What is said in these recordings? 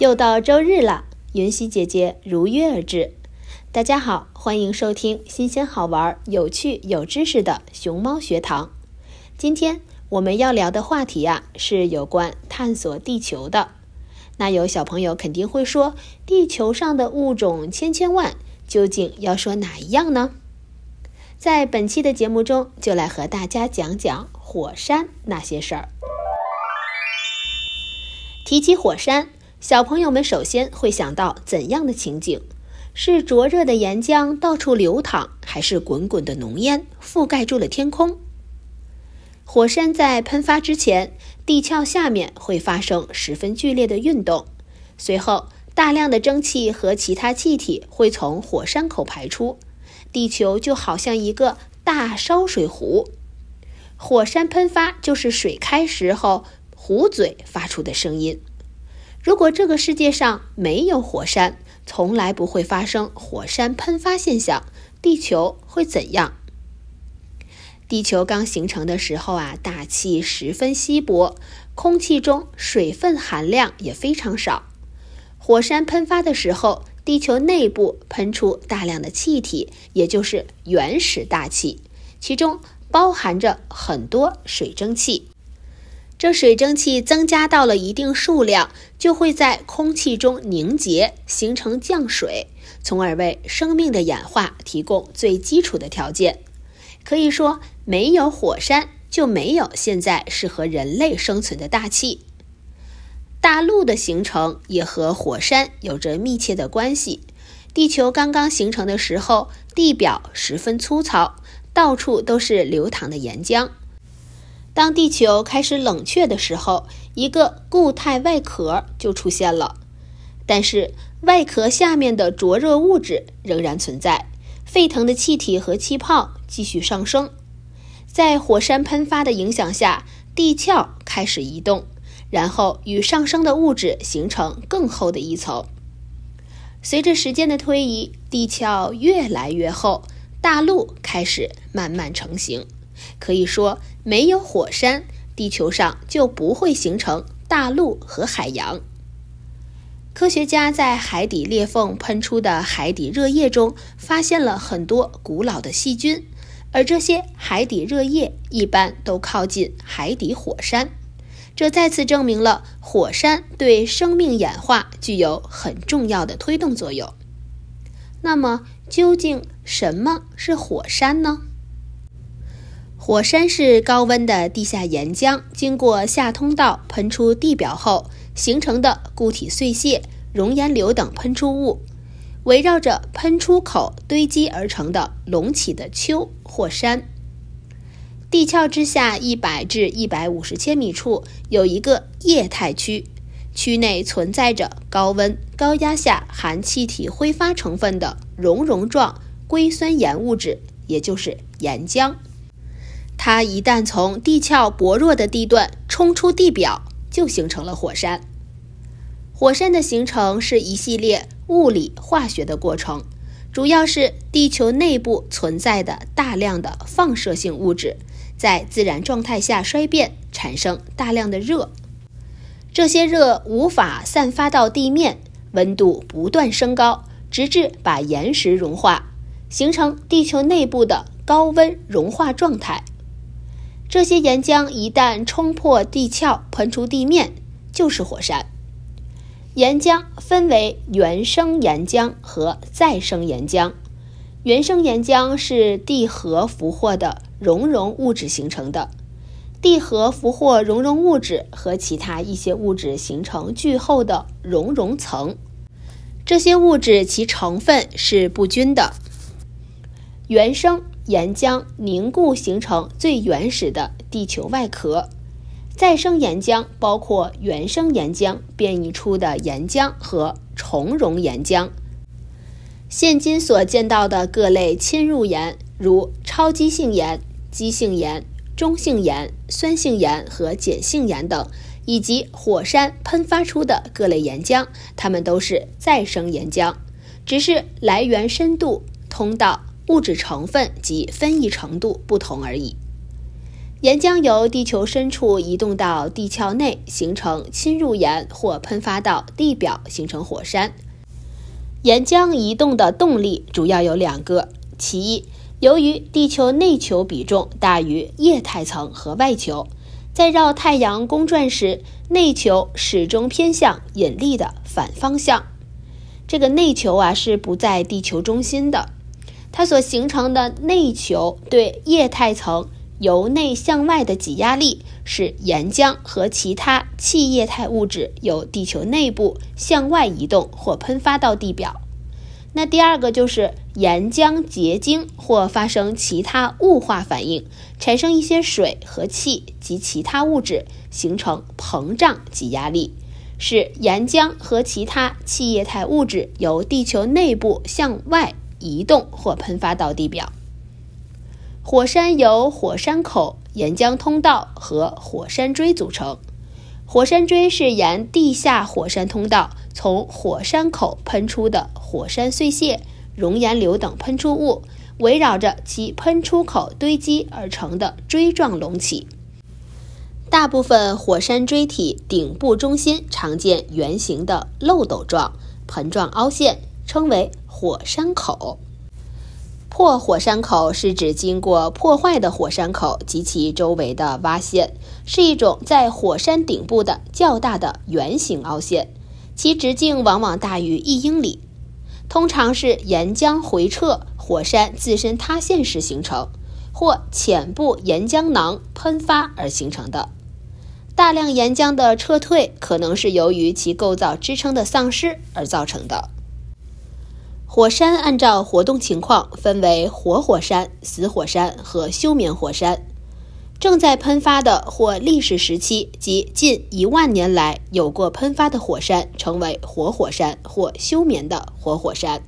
又到周日了，云溪姐姐如约而至。大家好，欢迎收听新鲜好玩、有趣有知识的熊猫学堂。今天我们要聊的话题呀，是有关探索地球的。那有小朋友肯定会说，地球上的物种千千万，究竟要说哪一样呢？在本期的节目中，就来和大家讲讲火山那些事儿。提起火山，小朋友们首先会想到怎样的情景？是灼热的岩浆到处流淌，还是滚滚的浓烟覆盖住了天空？火山在喷发之前，地壳下面会发生十分剧烈的运动，随后大量的蒸汽和其他气体会从火山口排出，地球就好像一个大烧水壶。火山喷发就是水开时候壶嘴发出的声音。如果这个世界上没有火山，从来不会发生火山喷发现象，地球会怎样？地球刚形成的时候啊，大气十分稀薄，空气中水分含量也非常少。火山喷发的时候，地球内部喷出大量的气体，也就是原始大气，其中包含着很多水蒸气。这水蒸气增加到了一定数量，就会在空气中凝结，形成降水，从而为生命的演化提供最基础的条件。可以说，没有火山，就没有现在适合人类生存的大气。大陆的形成也和火山有着密切的关系。地球刚刚形成的时候，地表十分粗糙，到处都是流淌的岩浆。当地球开始冷却的时候，一个固态外壳就出现了。但是外壳下面的灼热物质仍然存在，沸腾的气体和气泡继续上升。在火山喷发的影响下，地壳开始移动，然后与上升的物质形成更厚的一层。随着时间的推移，地壳越来越厚，大陆开始慢慢成型。可以说，没有火山，地球上就不会形成大陆和海洋。科学家在海底裂缝喷出的海底热液中发现了很多古老的细菌，而这些海底热液一般都靠近海底火山。这再次证明了火山对生命演化具有很重要的推动作用。那么，究竟什么是火山呢？火山是高温的地下岩浆经过下通道喷出地表后形成的固体碎屑，熔岩流等喷出物，围绕着喷出口堆积而成的隆起的丘或山。地壳之下一百至一百五十千米处有一个液态区，区内存在着高温高压下含气体挥发成分的熔融状硅酸盐物质，也就是岩浆。它一旦从地壳薄弱的地段冲出地表，就形成了火山。火山的形成是一系列物理化学的过程，主要是地球内部存在的大量的放射性物质。在自然状态下衰变，产生大量的热，这些热无法散发到地面，温度不断升高，直至把岩石融化，形成地球内部的高温融化状态。这些岩浆一旦冲破地壳，喷出地面，就是火山。岩浆分为原生岩浆和再生岩浆。原生岩浆是地核俘获的。熔融物质形成的地核俘获熔融物质和其他一些物质形成巨厚的熔融层，这些物质其成分是不均的。原生岩浆凝固形成最原始的地球外壳，再生岩浆包括原生岩浆变异出的岩浆和重熔岩浆。现今所见到的各类侵入岩，如超激性岩。基性岩、中性岩、酸性岩和碱性岩等，以及火山喷发出的各类岩浆，它们都是再生岩浆，只是来源深度、通道、物质成分及分异程度不同而已。岩浆由地球深处移动到地壳内，形成侵入岩或喷发到地表，形成火山。岩浆移动的动力主要有两个，其一。由于地球内球比重大于液态层和外球，在绕太阳公转时，内球始终偏向引力的反方向。这个内球啊是不在地球中心的，它所形成的内球对液态层由内向外的挤压力，使岩浆和其他气液态物质由地球内部向外移动或喷发到地表。那第二个就是岩浆结晶或发生其他雾化反应，产生一些水和气及其他物质，形成膨胀挤压力，使岩浆和其他气液态物质由地球内部向外移动或喷发到地表。火山由火山口、岩浆通道和火山锥组成。火山锥是沿地下火山通道从火山口喷出的火山碎屑、熔岩流等喷出物，围绕着其喷出口堆积而成的锥状隆起。大部分火山锥体顶部中心常见圆形的漏斗状盆状凹陷，称为火山口。破火山口是指经过破坏的火山口及其周围的挖陷，是一种在火山顶部的较大的圆形凹陷，其直径往往大于一英里，通常是岩浆回撤、火山自身塌陷时形成，或浅部岩浆囊喷发而形成的。大量岩浆的撤退可能是由于其构造支撑的丧失而造成的。火山按照活动情况分为活火山、死火山和休眠火山。正在喷发的或历史时期及近一万年来有过喷发的火山称为活火山或休眠的活火山。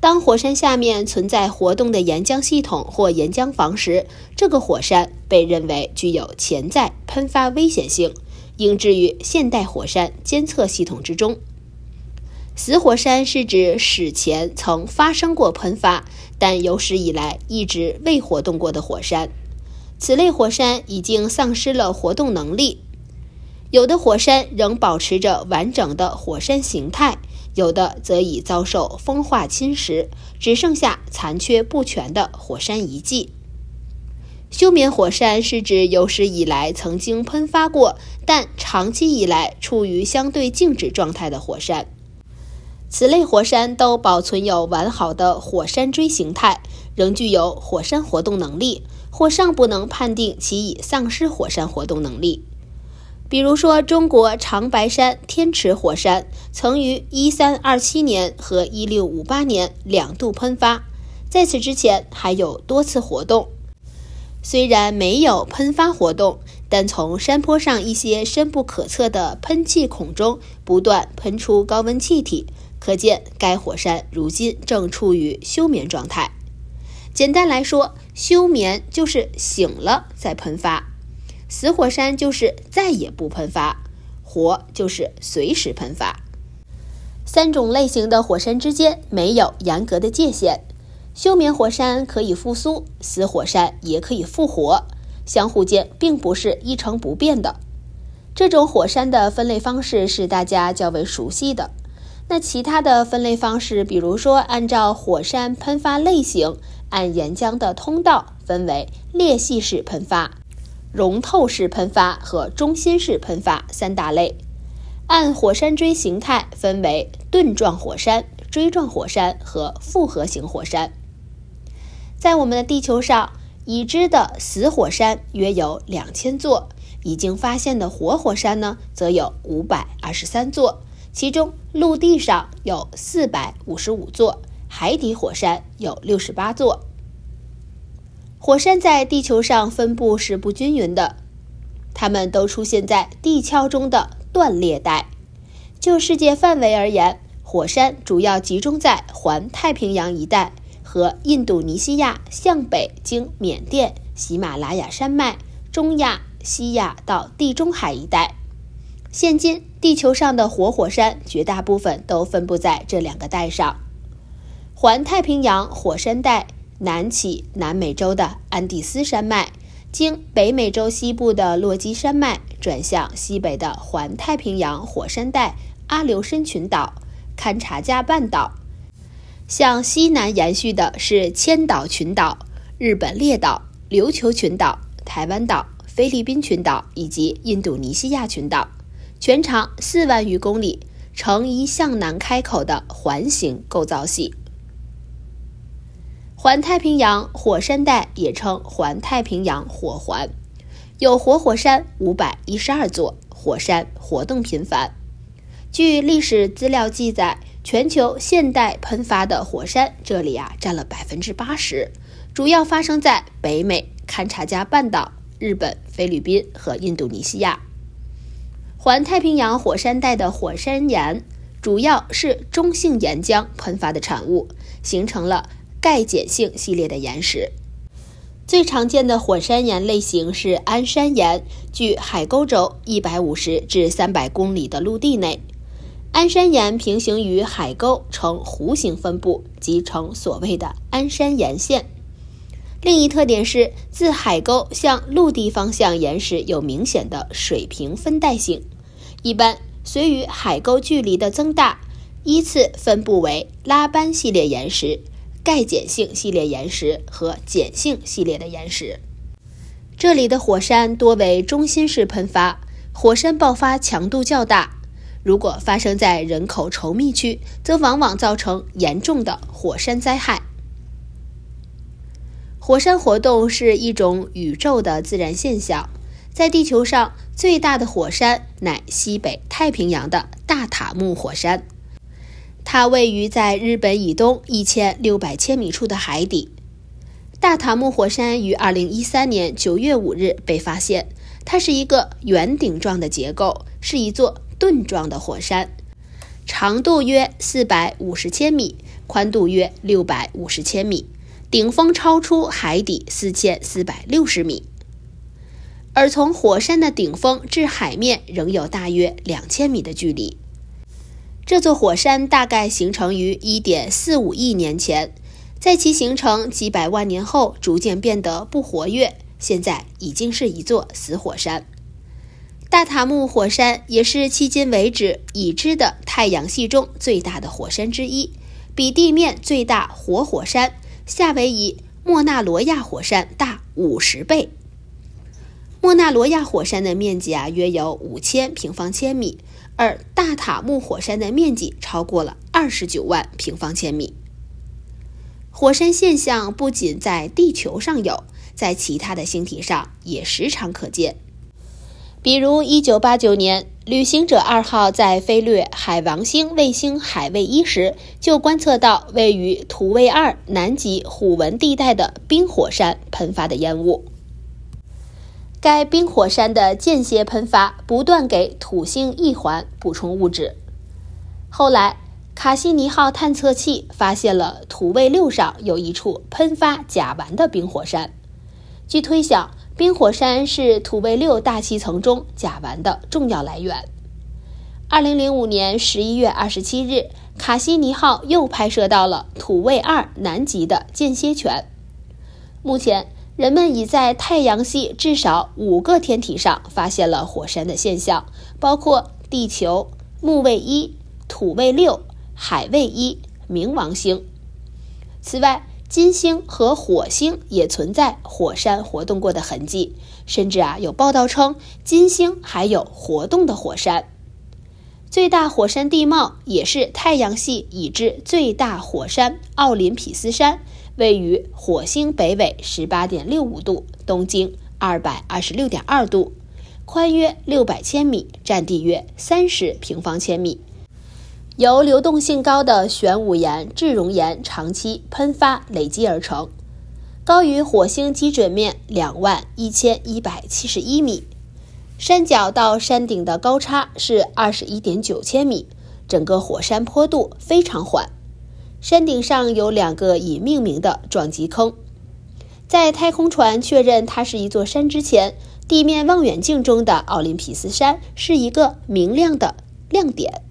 当火山下面存在活动的岩浆系统或岩浆房时，这个火山被认为具有潜在喷发危险性，应置于现代火山监测系统之中。死火山是指史前曾发生过喷发，但有史以来一直未活动过的火山。此类火山已经丧失了活动能力。有的火山仍保持着完整的火山形态，有的则已遭受风化侵蚀，只剩下残缺不全的火山遗迹。休眠火山是指有史以来曾经喷发过，但长期以来处于相对静止状态的火山。此类火山都保存有完好的火山锥形态，仍具有火山活动能力，或尚不能判定其已丧失火山活动能力。比如说，中国长白山天池火山曾于1327年和1658年两度喷发，在此之前还有多次活动。虽然没有喷发活动，但从山坡上一些深不可测的喷气孔中不断喷出高温气体，可见该火山如今正处于休眠状态。简单来说，休眠就是醒了再喷发，死火山就是再也不喷发，活就是随时喷发。三种类型的火山之间没有严格的界限。休眠火山可以复苏，死火山也可以复活，相互间并不是一成不变的。这种火山的分类方式是大家较为熟悉的。那其他的分类方式，比如说按照火山喷发类型，按岩浆的通道分为裂隙式喷发、溶透式喷发和中心式喷发三大类；按火山锥形态分为盾状火山、锥状火山和复合型火山。在我们的地球上，已知的死火山约有两千座，已经发现的活火山呢，则有五百二十三座。其中，陆地上有四百五十五座，海底火山有六十八座。火山在地球上分布是不均匀的，它们都出现在地壳中的断裂带。就世界范围而言，火山主要集中在环太平洋一带。和印度尼西亚向北经缅甸、喜马拉雅山脉、中亚、西亚到地中海一带。现今地球上的活火山绝大部分都分布在这两个带上。环太平洋火山带南起南美洲的安第斯山脉，经北美洲西部的落基山脉，转向西北的环太平洋火山带阿留申群岛、堪察加半岛。向西南延续的是千岛群岛、日本列岛、琉球群岛、台湾岛、菲律宾群岛以及印度尼西亚群岛，全长四万余公里，呈一向南开口的环形构造系。环太平洋火山带也称环太平洋火环，有活火山五百一十二座，火山活动频繁。据历史资料记载。全球现代喷发的火山，这里啊占了百分之八十，主要发生在北美堪察加半岛、日本、菲律宾和印度尼西亚。环太平洋火山带的火山岩主要是中性岩浆喷发的产物，形成了钙碱性系列的岩石。最常见的火山岩类型是安山岩，距海沟轴一百五十至三百公里的陆地内。安山岩平行于海沟，呈弧形分布，即呈所谓的安山岩线。另一特点是，自海沟向陆地方向岩石有明显的水平分带性，一般随与海沟距离的增大，依次分布为拉班系列岩石、钙碱性系列岩石和碱性系列的岩石。这里的火山多为中心式喷发，火山爆发强度较大。如果发生在人口稠密区，则往往造成严重的火山灾害。火山活动是一种宇宙的自然现象。在地球上，最大的火山乃西北太平洋的大塔木火山，它位于在日本以东一千六百千米处的海底。大塔木火山于二零一三年九月五日被发现，它是一个圆顶状的结构，是一座。盾状的火山，长度约四百五十千米，宽度约六百五十千米，顶峰超出海底四千四百六十米。而从火山的顶峰至海面仍有大约两千米的距离。这座火山大概形成于一点四五亿年前，在其形成几百万年后，逐渐变得不活跃，现在已经是一座死火山。大塔木火山也是迄今为止已知的太阳系中最大的火山之一，比地面最大活火山夏威夷莫纳罗亚火山大五十倍。莫纳罗亚火山的面积啊约有五千平方千米，而大塔木火山的面积超过了二十九万平方千米。火山现象不仅在地球上有，在其他的星体上也时常可见。比如1989年，旅行者二号在飞掠海王星卫星海卫一时，就观测到位于土卫二南极虎纹地带的冰火山喷发的烟雾。该冰火山的间歇喷发，不断给土星一环补充物质。后来，卡西尼号探测器发现了土卫六上有一处喷发甲烷的冰火山。据推想，冰火山是土卫六大气层中甲烷的重要来源。二零零五年十一月二十七日，卡西尼号又拍摄到了土卫二南极的间歇泉。目前，人们已在太阳系至少五个天体上发现了火山的现象，包括地球、木卫一、土卫六、海卫一、冥王星。此外，金星和火星也存在火山活动过的痕迹，甚至啊有报道称金星还有活动的火山。最大火山地貌也是太阳系已知最大火山奥林匹斯山，位于火星北纬十八点六五度，东经二百二十六点二度，宽约六百千米，占地约三十平方千米。由流动性高的玄武岩、质熔岩长期喷发累积而成，高于火星基准面两万一千一百七十一米，山脚到山顶的高差是二十一点九千米，整个火山坡度非常缓。山顶上有两个已命名的撞击坑。在太空船确认它是一座山之前，地面望远镜中的奥林匹斯山是一个明亮的亮点。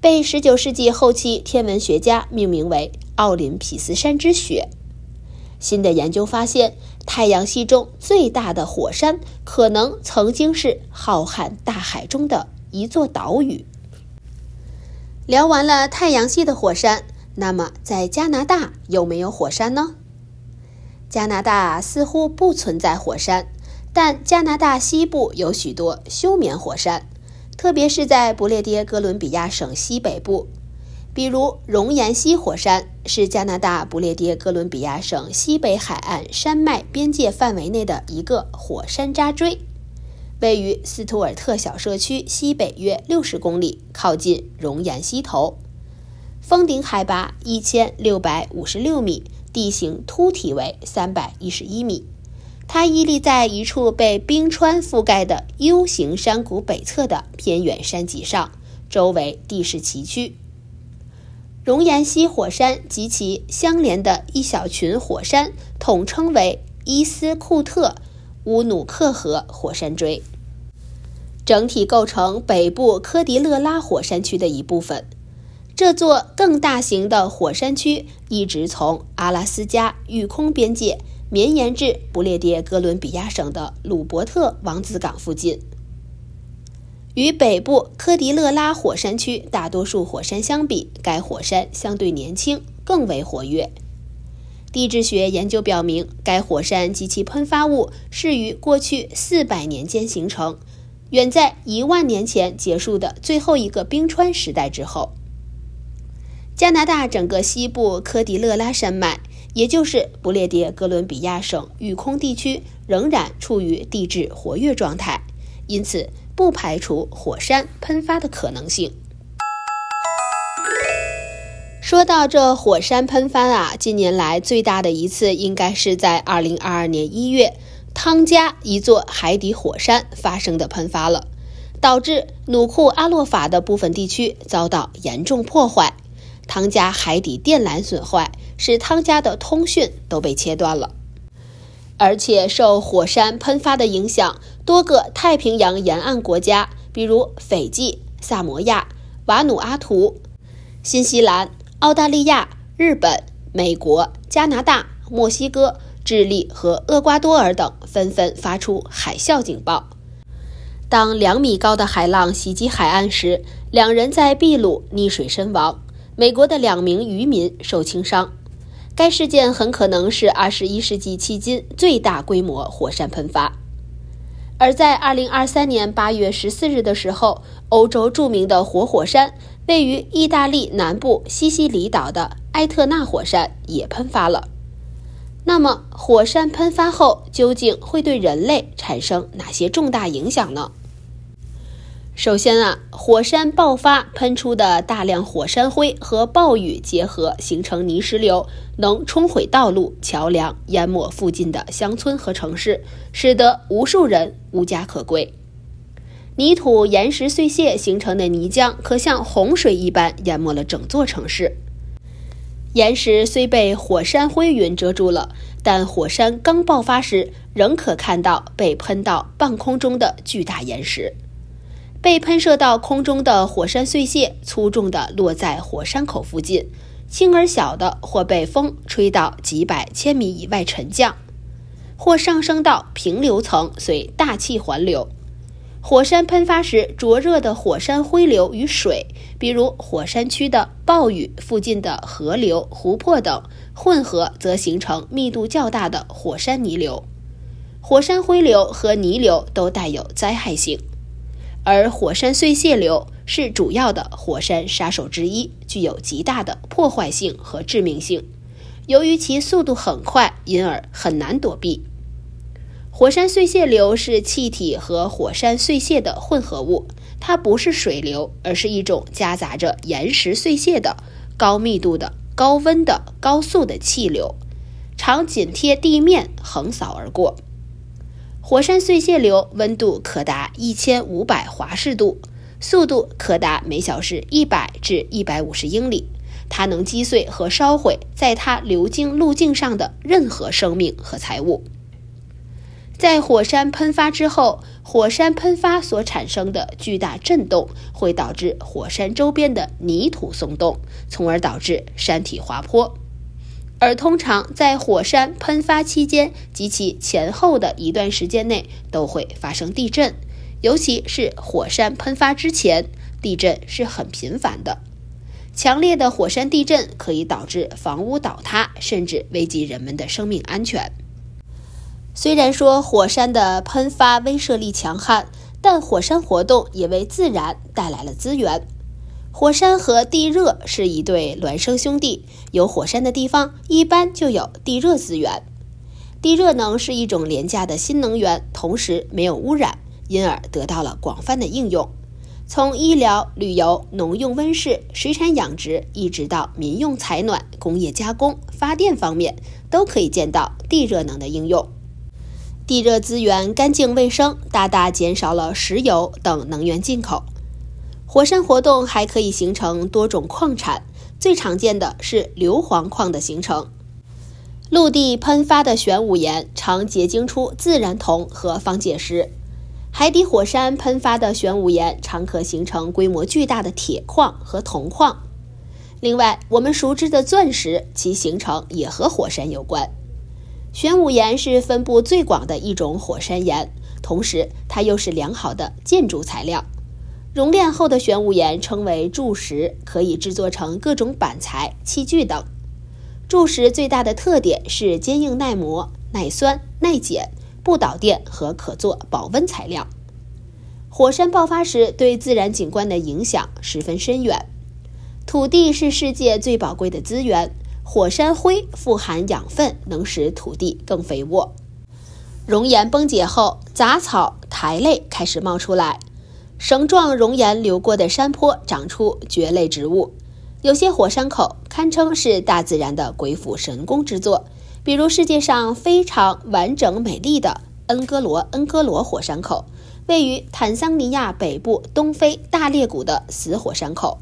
被19世纪后期天文学家命名为奥林匹斯山之雪。新的研究发现，太阳系中最大的火山可能曾经是浩瀚大海中的一座岛屿。聊完了太阳系的火山，那么在加拿大有没有火山呢？加拿大似乎不存在火山，但加拿大西部有许多休眠火山。特别是在不列颠哥伦比亚省西北部，比如熔岩溪火山是加拿大不列颠哥伦比亚省西北海岸山脉边界范围内的一个火山扎锥，位于斯图尔特小社区西北约六十公里，靠近熔岩溪头，峰顶海拔一千六百五十六米，地形凸体为三百一十一米。它屹立在一处被冰川覆盖的 U 型山谷北侧的偏远山脊上，周围地势崎岖。熔岩溪火山及其相连的一小群火山统称为伊斯库特乌努克河火山锥，整体构成北部科迪勒拉火山区的一部分。这座更大型的火山区一直从阿拉斯加育空边界。绵延至不列颠哥伦比亚省的鲁伯特王子港附近。与北部科迪勒拉火山区大多数火山相比，该火山相对年轻，更为活跃。地质学研究表明，该火山及其喷发物是于过去四百年间形成，远在一万年前结束的最后一个冰川时代之后。加拿大整个西部科迪勒拉山脉。也就是不列颠哥伦比亚省育空地区仍然处于地质活跃状态，因此不排除火山喷发的可能性。说到这火山喷发啊，近年来最大的一次应该是在2022年1月，汤加一座海底火山发生的喷发了，导致努库阿洛法的部分地区遭到严重破坏，汤加海底电缆损坏。使汤加的通讯都被切断了，而且受火山喷发的影响，多个太平洋沿岸国家，比如斐济、萨摩亚、瓦努阿图、新西兰、澳大利亚、日本、美国、加拿大、墨西哥、智利和厄瓜多尔等，纷纷发出海啸警报。当两米高的海浪袭击海岸时，两人在秘鲁溺水身亡，美国的两名渔民受轻伤。该事件很可能是二十一世纪迄今最大规模火山喷发。而在二零二三年八月十四日的时候，欧洲著名的活火山位于意大利南部西西里岛的埃特纳火山也喷发了。那么，火山喷发后究竟会对人类产生哪些重大影响呢？首先啊，火山爆发喷出的大量火山灰和暴雨结合，形成泥石流，能冲毁道路、桥梁，淹没附近的乡村和城市，使得无数人无家可归。泥土、岩石碎屑形成的泥浆，可像洪水一般淹没了整座城市。岩石虽被火山灰云遮住了，但火山刚爆发时，仍可看到被喷到半空中的巨大岩石。被喷射到空中的火山碎屑，粗重的落在火山口附近，轻而小的或被风吹到几百千米以外沉降，或上升到平流层，随大气环流。火山喷发时，灼热的火山灰流与水，比如火山区的暴雨、附近的河流、湖泊等混合，则形成密度较大的火山泥流。火山灰流和泥流都带有灾害性。而火山碎屑流是主要的火山杀手之一，具有极大的破坏性和致命性。由于其速度很快，因而很难躲避。火山碎屑流是气体和火山碎屑的混合物，它不是水流，而是一种夹杂着岩石碎屑的高密度的高温的高速的气流，常紧贴地面横扫而过。火山碎屑流温度可达一千五百华氏度，速度可达每小时一百至一百五十英里。它能击碎和烧毁在它流经路径上的任何生命和财物。在火山喷发之后，火山喷发所产生的巨大震动会导致火山周边的泥土松动，从而导致山体滑坡。而通常在火山喷发期间及其前后的一段时间内都会发生地震，尤其是火山喷发之前，地震是很频繁的。强烈的火山地震可以导致房屋倒塌，甚至危及人们的生命安全。虽然说火山的喷发威慑力强悍，但火山活动也为自然带来了资源。火山和地热是一对孪生兄弟，有火山的地方一般就有地热资源。地热能是一种廉价的新能源，同时没有污染，因而得到了广泛的应用。从医疗、旅游、农用温室、水产养殖，一直到民用采暖、工业加工、发电方面，都可以见到地热能的应用。地热资源干净卫生，大大减少了石油等能源进口。火山活动还可以形成多种矿产，最常见的是硫磺矿的形成。陆地喷发的玄武岩常结晶出自然铜和方解石，海底火山喷发的玄武岩常可形成规模巨大的铁矿和铜矿。另外，我们熟知的钻石，其形成也和火山有关。玄武岩是分布最广的一种火山岩，同时它又是良好的建筑材料。熔炼后的玄武岩称为柱石，可以制作成各种板材、器具等。柱石最大的特点是坚硬耐磨、耐酸、耐碱、不导电和可做保温材料。火山爆发时对自然景观的影响十分深远。土地是世界最宝贵的资源，火山灰富含养分，能使土地更肥沃。熔岩崩解后，杂草、苔类开始冒出来。绳状熔岩流过的山坡长出蕨类植物，有些火山口堪称是大自然的鬼斧神工之作，比如世界上非常完整美丽的恩戈罗恩戈罗火山口，位于坦桑尼亚北部东非大裂谷的死火山口，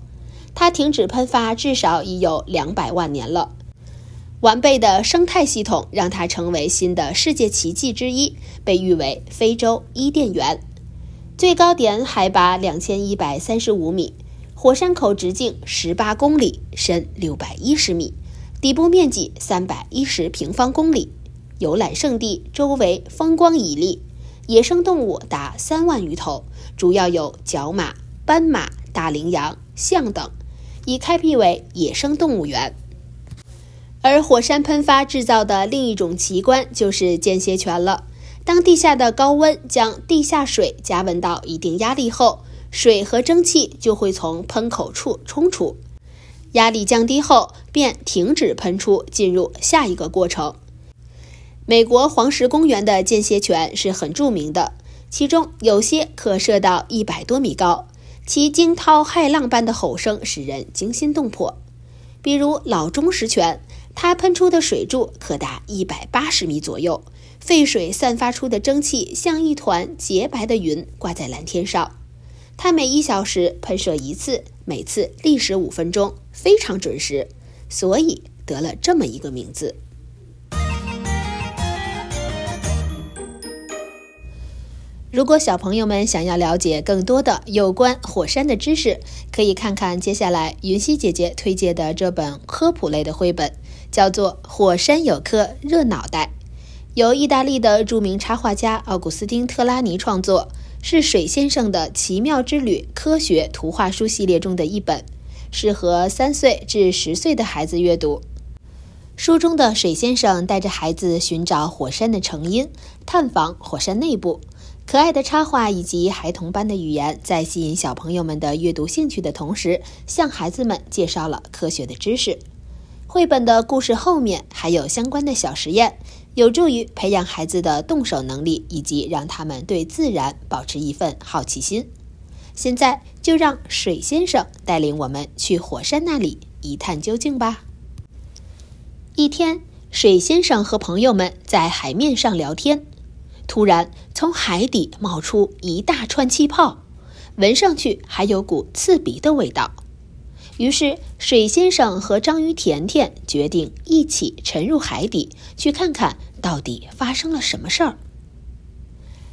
它停止喷发至少已有两百万年了。完备的生态系统让它成为新的世界奇迹之一，被誉为非洲伊甸园。最高点海拔两千一百三十五米，火山口直径十八公里，深六百一十米，底部面积三百一十平方公里，游览胜地，周围风光旖旎，野生动物达三万余头，主要有角马、斑马、大羚羊、象等，已开辟为野生动物园。而火山喷发制造的另一种奇观就是间歇泉了。当地下的高温将地下水加温到一定压力后，水和蒸汽就会从喷口处冲出，压力降低后便停止喷出，进入下一个过程。美国黄石公园的间歇泉是很著名的，其中有些可射到一百多米高，其惊涛骇浪般的吼声使人惊心动魄。比如老钟石泉，它喷出的水柱可达一百八十米左右，沸水散发出的蒸汽像一团洁白的云挂在蓝天上。它每一小时喷射一次，每次历时五分钟，非常准时，所以得了这么一个名字。如果小朋友们想要了解更多的有关火山的知识，可以看看接下来云溪姐姐推荐的这本科普类的绘本，叫做《火山有颗热脑袋》，由意大利的著名插画家奥古斯丁·特拉尼创作，是水先生的奇妙之旅科学图画书系列中的一本，适合三岁至十岁的孩子阅读。书中的水先生带着孩子寻找火山的成因，探访火山内部。可爱的插画以及孩童般的语言，在吸引小朋友们的阅读兴趣的同时，向孩子们介绍了科学的知识。绘本的故事后面还有相关的小实验，有助于培养孩子的动手能力，以及让他们对自然保持一份好奇心。现在就让水先生带领我们去火山那里一探究竟吧。一天，水先生和朋友们在海面上聊天。突然，从海底冒出一大串气泡，闻上去还有股刺鼻的味道。于是，水先生和章鱼甜甜决定一起沉入海底，去看看到底发生了什么事儿。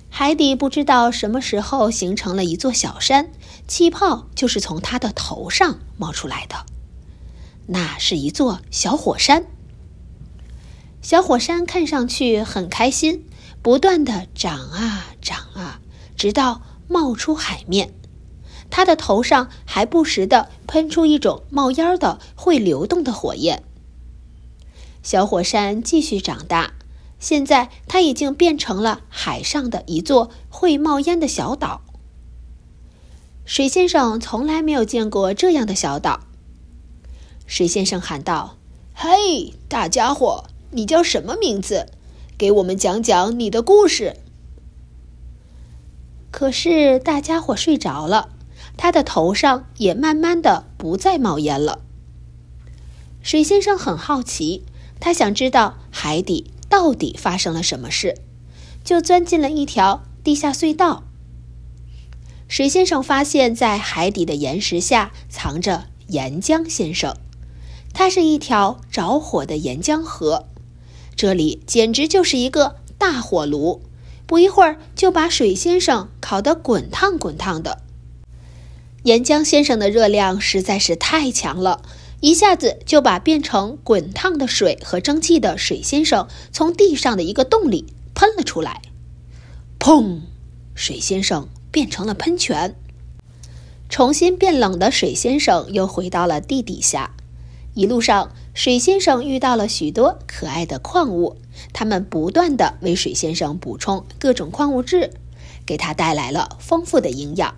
海底不知道什么时候形成了一座小山，气泡就是从它的头上冒出来的。那是一座小火山。小火山看上去很开心。不断的长啊长啊，直到冒出海面。它的头上还不时的喷出一种冒烟的、会流动的火焰。小火山继续长大，现在它已经变成了海上的一座会冒烟的小岛。水先生从来没有见过这样的小岛。水先生喊道：“嘿，大家伙，你叫什么名字？”给我们讲讲你的故事。可是大家伙睡着了，他的头上也慢慢的不再冒烟了。水先生很好奇，他想知道海底到底发生了什么事，就钻进了一条地下隧道。水先生发现，在海底的岩石下藏着岩浆先生，它是一条着火的岩浆河。这里简直就是一个大火炉，不一会儿就把水先生烤得滚烫滚烫的。岩浆先生的热量实在是太强了，一下子就把变成滚烫的水和蒸汽的水先生从地上的一个洞里喷了出来。砰！水先生变成了喷泉。重新变冷的水先生又回到了地底下。一路上，水先生遇到了许多可爱的矿物，它们不断的为水先生补充各种矿物质，给他带来了丰富的营养。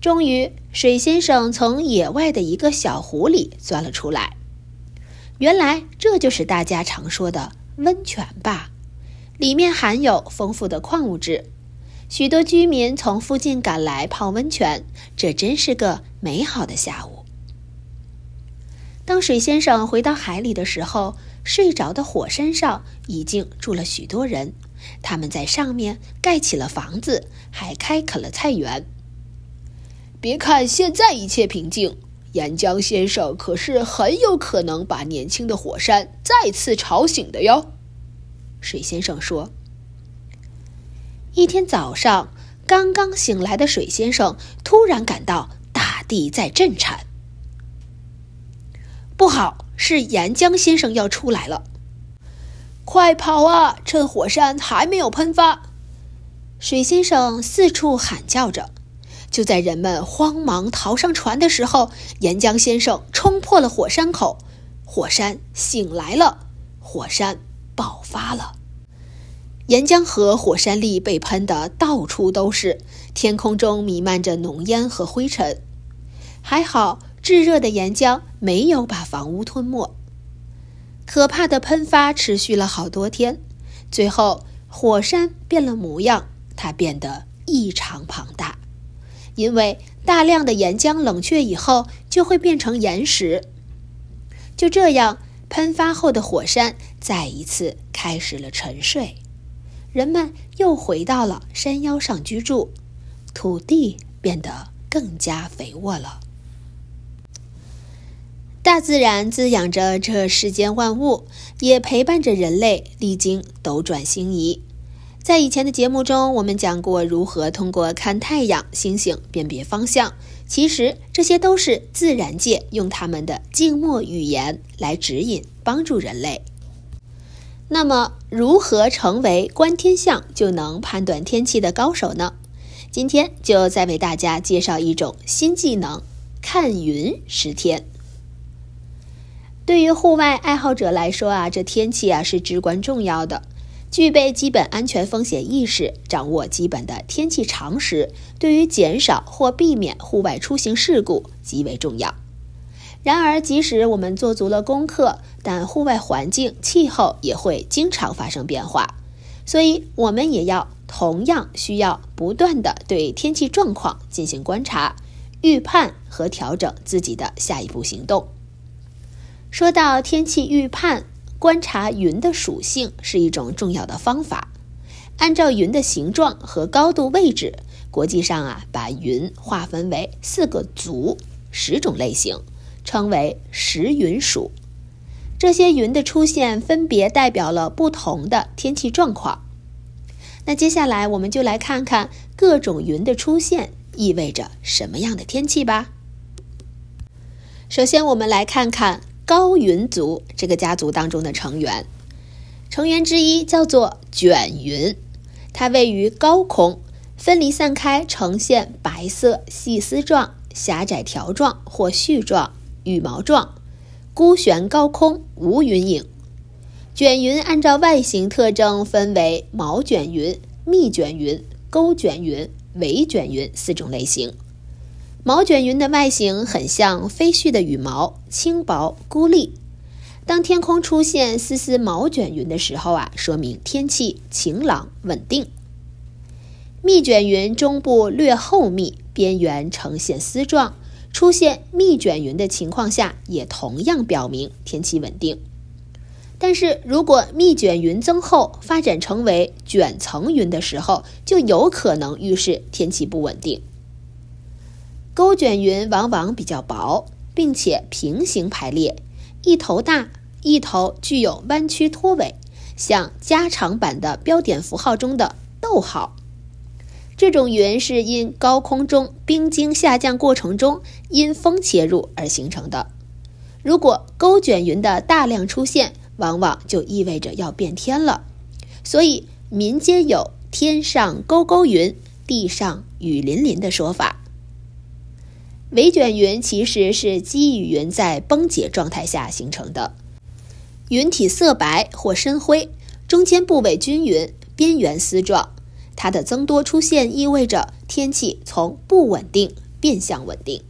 终于，水先生从野外的一个小湖里钻了出来。原来，这就是大家常说的温泉吧？里面含有丰富的矿物质，许多居民从附近赶来泡温泉，这真是个美好的下午。当水先生回到海里的时候，睡着的火山上已经住了许多人，他们在上面盖起了房子，还开垦了菜园。别看现在一切平静，岩浆先生可是很有可能把年轻的火山再次吵醒的哟。水先生说：“一天早上，刚刚醒来的水先生突然感到大地在震颤。”不好，是岩浆先生要出来了！快跑啊！趁火山还没有喷发，水先生四处喊叫着。就在人们慌忙逃上船的时候，岩浆先生冲破了火山口，火山醒来了，火山爆发了，岩浆和火山粒被喷得到处都是，天空中弥漫着浓烟和灰尘。还好。炙热的岩浆没有把房屋吞没，可怕的喷发持续了好多天，最后火山变了模样，它变得异常庞大，因为大量的岩浆冷却以后就会变成岩石。就这样，喷发后的火山再一次开始了沉睡，人们又回到了山腰上居住，土地变得更加肥沃了。大自然滋养着这世间万物，也陪伴着人类历经斗转星移。在以前的节目中，我们讲过如何通过看太阳、星星辨别方向。其实这些都是自然界用他们的静默语言来指引、帮助人类。那么，如何成为观天象就能判断天气的高手呢？今天就再为大家介绍一种新技能——看云识天。对于户外爱好者来说啊，这天气啊是至关重要的。具备基本安全风险意识，掌握基本的天气常识，对于减少或避免户外出行事故极为重要。然而，即使我们做足了功课，但户外环境气候也会经常发生变化，所以我们也要同样需要不断的对天气状况进行观察、预判和调整自己的下一步行动。说到天气预判，观察云的属性是一种重要的方法。按照云的形状和高度位置，国际上啊把云划分为四个族、十种类型，称为十云属。这些云的出现分别代表了不同的天气状况。那接下来我们就来看看各种云的出现意味着什么样的天气吧。首先，我们来看看。高云族这个家族当中的成员，成员之一叫做卷云，它位于高空，分离散开，呈现白色细丝状、狭窄条状或絮状、羽毛状，孤悬高空，无云影。卷云按照外形特征分为毛卷云、密卷云、钩卷云、围卷云四种类型。毛卷云的外形很像飞絮的羽毛，轻薄孤立。当天空出现丝丝毛卷云的时候啊，说明天气晴朗稳定。密卷云中部略厚密，边缘呈现丝状，出现密卷云的情况下，也同样表明天气稳定。但是如果密卷云增厚，发展成为卷层云的时候，就有可能预示天气不稳定。钩卷云往往比较薄，并且平行排列，一头大，一头具有弯曲拖尾，像加长版的标点符号中的逗号。这种云是因高空中冰晶下降过程中因风切入而形成的。如果钩卷云的大量出现，往往就意味着要变天了。所以民间有“天上钩钩云，地上雨淋淋”的说法。围卷云其实是积雨云在崩解状态下形成的，云体色白或深灰，中间部位均匀，边缘丝状。它的增多出现意味着天气从不稳定变向稳定。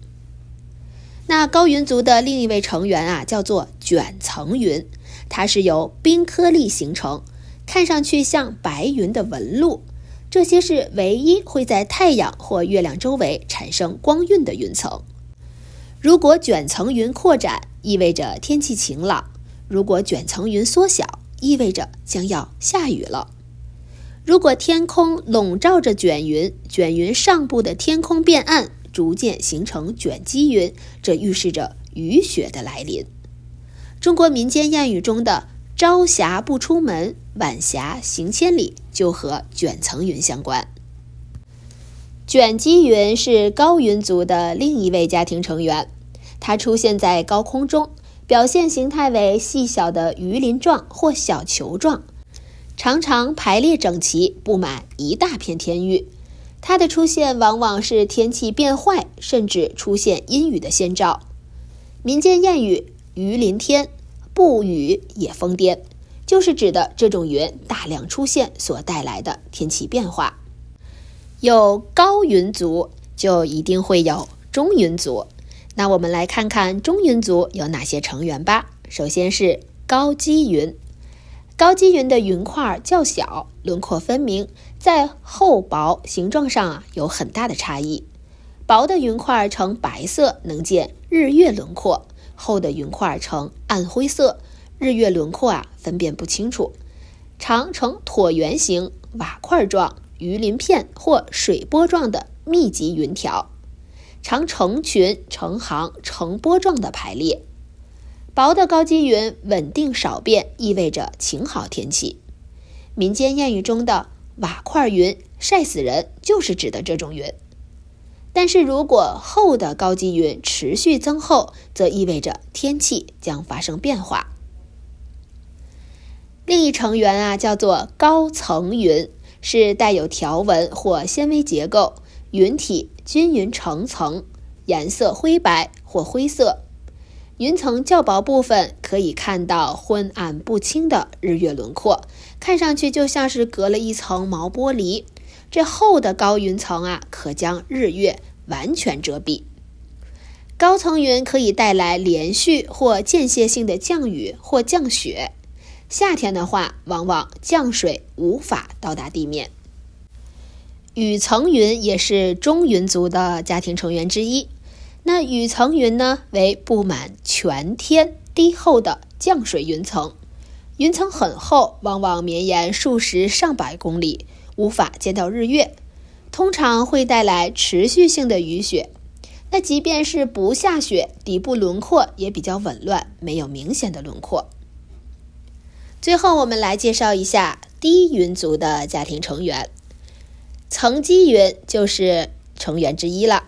那高云族的另一位成员啊，叫做卷层云，它是由冰颗粒形成，看上去像白云的纹路。这些是唯一会在太阳或月亮周围产生光晕的云层。如果卷层云扩展，意味着天气晴朗；如果卷层云缩小，意味着将要下雨了。如果天空笼罩着卷云，卷云上部的天空变暗，逐渐形成卷积云，这预示着雨雪的来临。中国民间谚语中的“朝霞不出门，晚霞行千里”。就和卷层云相关。卷积云是高云族的另一位家庭成员，它出现在高空中，表现形态为细小的鱼鳞状或小球状，常常排列整齐，布满一大片天域。它的出现往往是天气变坏，甚至出现阴雨的先兆。民间谚语“鱼鳞天，不雨也疯癫”。就是指的这种云大量出现所带来的天气变化。有高云族，就一定会有中云族。那我们来看看中云族有哪些成员吧。首先是高积云，高积云的云块较小，轮廓分明，在厚薄形状上啊有很大的差异。薄的云块呈白色，能见日月轮廓；厚的云块呈暗灰色，日月轮廓啊分辨不清楚。常呈椭圆形、瓦块状、鱼鳞片或水波状的密集云条，常成群、成行、成波状的排列。薄的高积云稳定少变，意味着晴好天气。民间谚语中的“瓦块云晒死人”就是指的这种云。但是如果厚的高积云持续增厚，则意味着天气将发生变化。另一成员啊，叫做高层云，是带有条纹或纤维结构，云体均匀成层，颜色灰白或灰色。云层较薄部分可以看到昏暗不清的日月轮廓，看上去就像是隔了一层毛玻璃。这厚的高云层啊，可将日月完全遮蔽。高层云可以带来连续或间歇性的降雨或降雪。夏天的话，往往降水无法到达地面。雨层云也是中云族的家庭成员之一。那雨层云呢，为布满全天低厚的降水云层。云层很厚，往往绵延数十上百公里，无法见到日月，通常会带来持续性的雨雪。那即便是不下雪，底部轮廓也比较紊乱，没有明显的轮廓。最后，我们来介绍一下低云族的家庭成员，层积云就是成员之一了。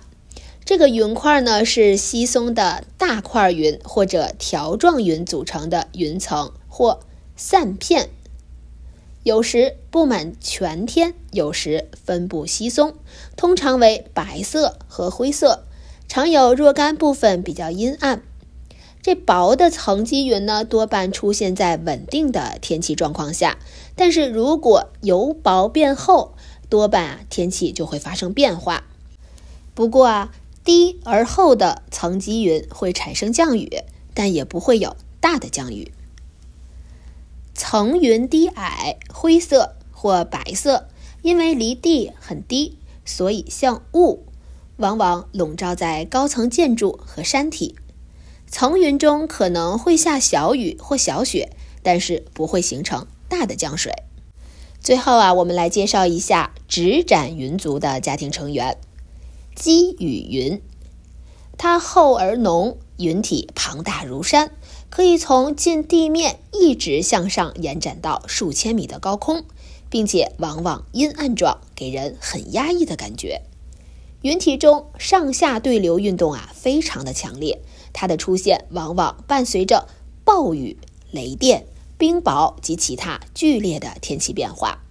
这个云块呢是稀松的大块云或者条状云组成的云层或散片，有时布满全天，有时分布稀松，通常为白色和灰色，常有若干部分比较阴暗。这薄的层积云呢，多半出现在稳定的天气状况下，但是如果由薄变厚，多半啊天气就会发生变化。不过啊，低而厚的层积云会产生降雨，但也不会有大的降雨。层云低矮，灰色或白色，因为离地很低，所以像雾，往往笼罩在高层建筑和山体。层云中可能会下小雨或小雪，但是不会形成大的降水。最后啊，我们来介绍一下直展云族的家庭成员——积雨云。它厚而浓，云体庞大如山，可以从近地面一直向上延展到数千米的高空，并且往往阴暗状，给人很压抑的感觉。云体中上下对流运动啊，非常的强烈。它的出现往往伴随着暴雨、雷电、冰雹及其他剧烈的天气变化。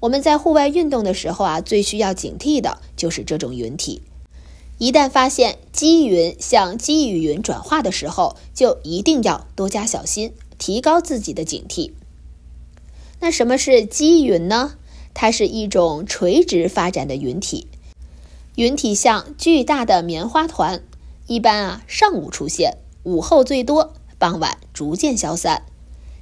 我们在户外运动的时候啊，最需要警惕的就是这种云体。一旦发现积云向积雨云转化的时候，就一定要多加小心，提高自己的警惕。那什么是积云呢？它是一种垂直发展的云体，云体像巨大的棉花团。一般啊，上午出现，午后最多，傍晚逐渐消散。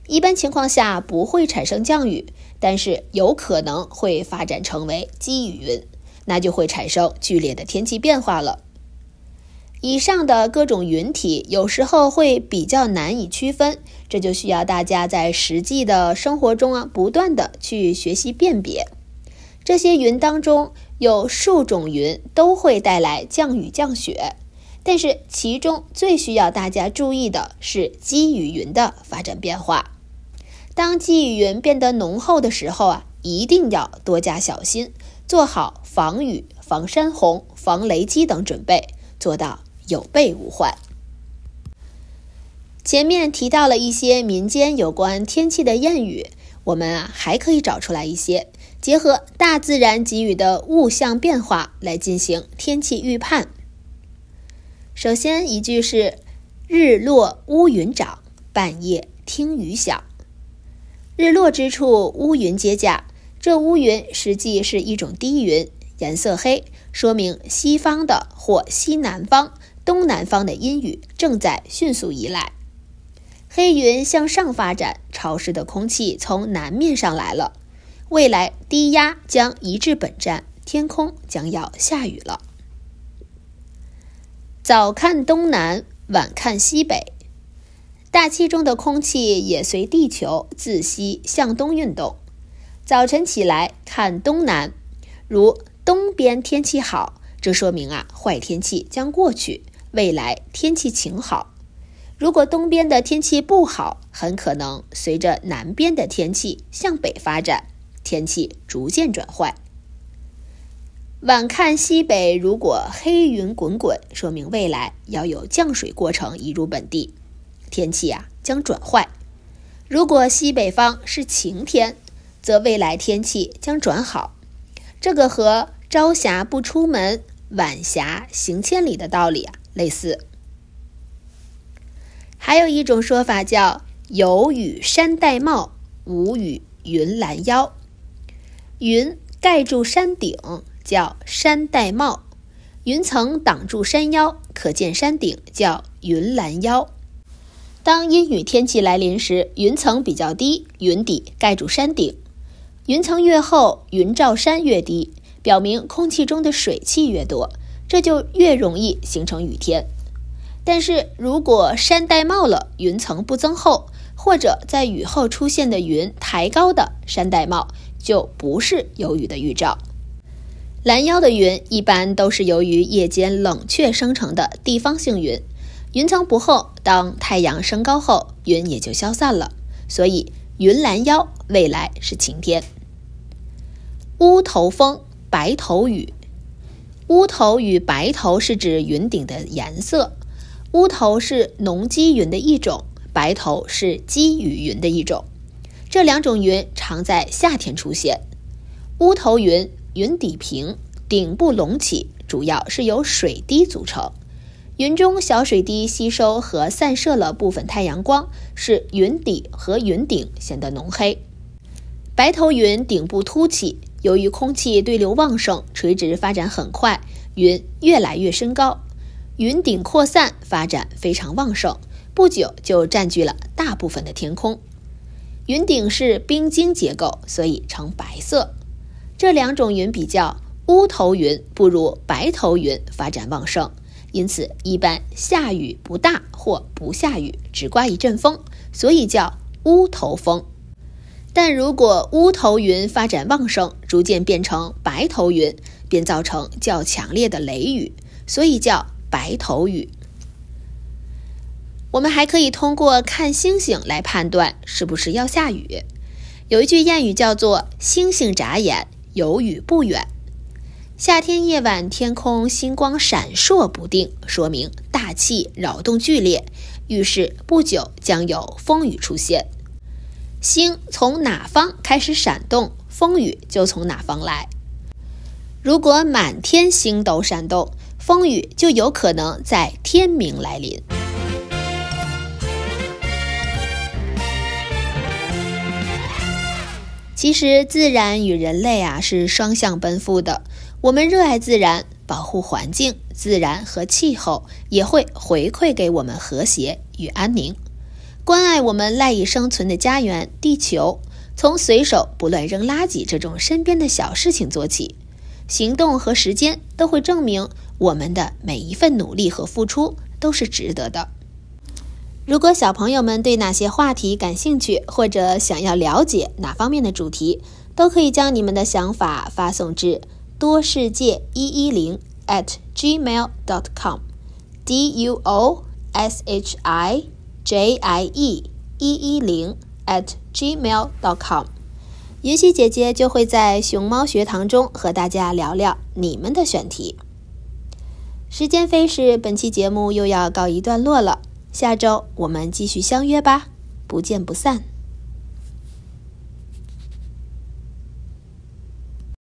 一般情况下不会产生降雨，但是有可能会发展成为积雨云，那就会产生剧烈的天气变化了。以上的各种云体有时候会比较难以区分，这就需要大家在实际的生活中啊，不断的去学习辨别。这些云当中有数种云都会带来降雨降雪。但是其中最需要大家注意的是积雨云的发展变化。当积雨云变得浓厚的时候啊，一定要多加小心，做好防雨、防山洪、防雷击等准备，做到有备无患。前面提到了一些民间有关天气的谚语，我们啊还可以找出来一些，结合大自然给予的物象变化来进行天气预判。首先一句是“日落乌云长，半夜听雨响”。日落之处乌云接驾，这乌云实际是一种低云，颜色黑，说明西方的或西南方、东南方的阴雨正在迅速移来。黑云向上发展，潮湿的空气从南面上来了，未来低压将移至本站，天空将要下雨了。早看东南，晚看西北。大气中的空气也随地球自西向东运动。早晨起来看东南，如东边天气好，这说明啊坏天气将过去，未来天气晴好。如果东边的天气不好，很可能随着南边的天气向北发展，天气逐渐转坏。晚看西北，如果黑云滚滚，说明未来要有降水过程移入本地，天气啊将转坏。如果西北方是晴天，则未来天气将转好。这个和朝霞不出门，晚霞行千里的道理啊类似。还有一种说法叫“有雨山戴帽，无雨云拦腰”。云盖住山顶叫山戴帽，云层挡住山腰可见山顶叫云拦腰。当阴雨天气来临时，云层比较低，云底盖住山顶。云层越厚，云罩山越低，表明空气中的水汽越多，这就越容易形成雨天。但是如果山戴帽了，云层不增厚，或者在雨后出现的云抬高的山戴帽，就不是有雨的预兆。拦腰的云一般都是由于夜间冷却生成的地方性云，云层不厚，当太阳升高后，云也就消散了。所以云拦腰，未来是晴天。乌头风，白头雨。乌头与白头是指云顶的颜色。乌头是浓积云的一种，白头是积雨云的一种。这两种云常在夏天出现。乌头云云底平，顶部隆起，主要是由水滴组成。云中小水滴吸收和散射了部分太阳光，使云底和云顶显得浓黑。白头云顶部凸起，由于空气对流旺盛，垂直发展很快，云越来越升高。云顶扩散发展非常旺盛，不久就占据了大部分的天空。云顶是冰晶结构，所以呈白色。这两种云比较，乌头云不如白头云发展旺盛，因此一般下雨不大或不下雨，只刮一阵风，所以叫乌头风。但如果乌头云发展旺盛，逐渐变成白头云，便造成较强烈的雷雨，所以叫。白头雨，我们还可以通过看星星来判断是不是要下雨。有一句谚语叫做“星星眨眼，有雨不远”。夏天夜晚天空星光闪烁不定，说明大气扰动剧烈，预示不久将有风雨出现。星从哪方开始闪动，风雨就从哪方来。如果满天星斗闪动，风雨就有可能在天明来临。其实，自然与人类啊是双向奔赴的。我们热爱自然，保护环境，自然和气候也会回馈给我们和谐与安宁。关爱我们赖以生存的家园——地球，从随手不乱扔垃圾这种身边的小事情做起，行动和时间都会证明。我们的每一份努力和付出都是值得的。如果小朋友们对哪些话题感兴趣，或者想要了解哪方面的主题，都可以将你们的想法发送至多世界一一零 at gmail dot com，d u o s h i j i e 一一零 at gmail dot com。云溪姐姐就会在熊猫学堂中和大家聊聊你们的选题。时间飞逝，本期节目又要告一段落了。下周我们继续相约吧，不见不散。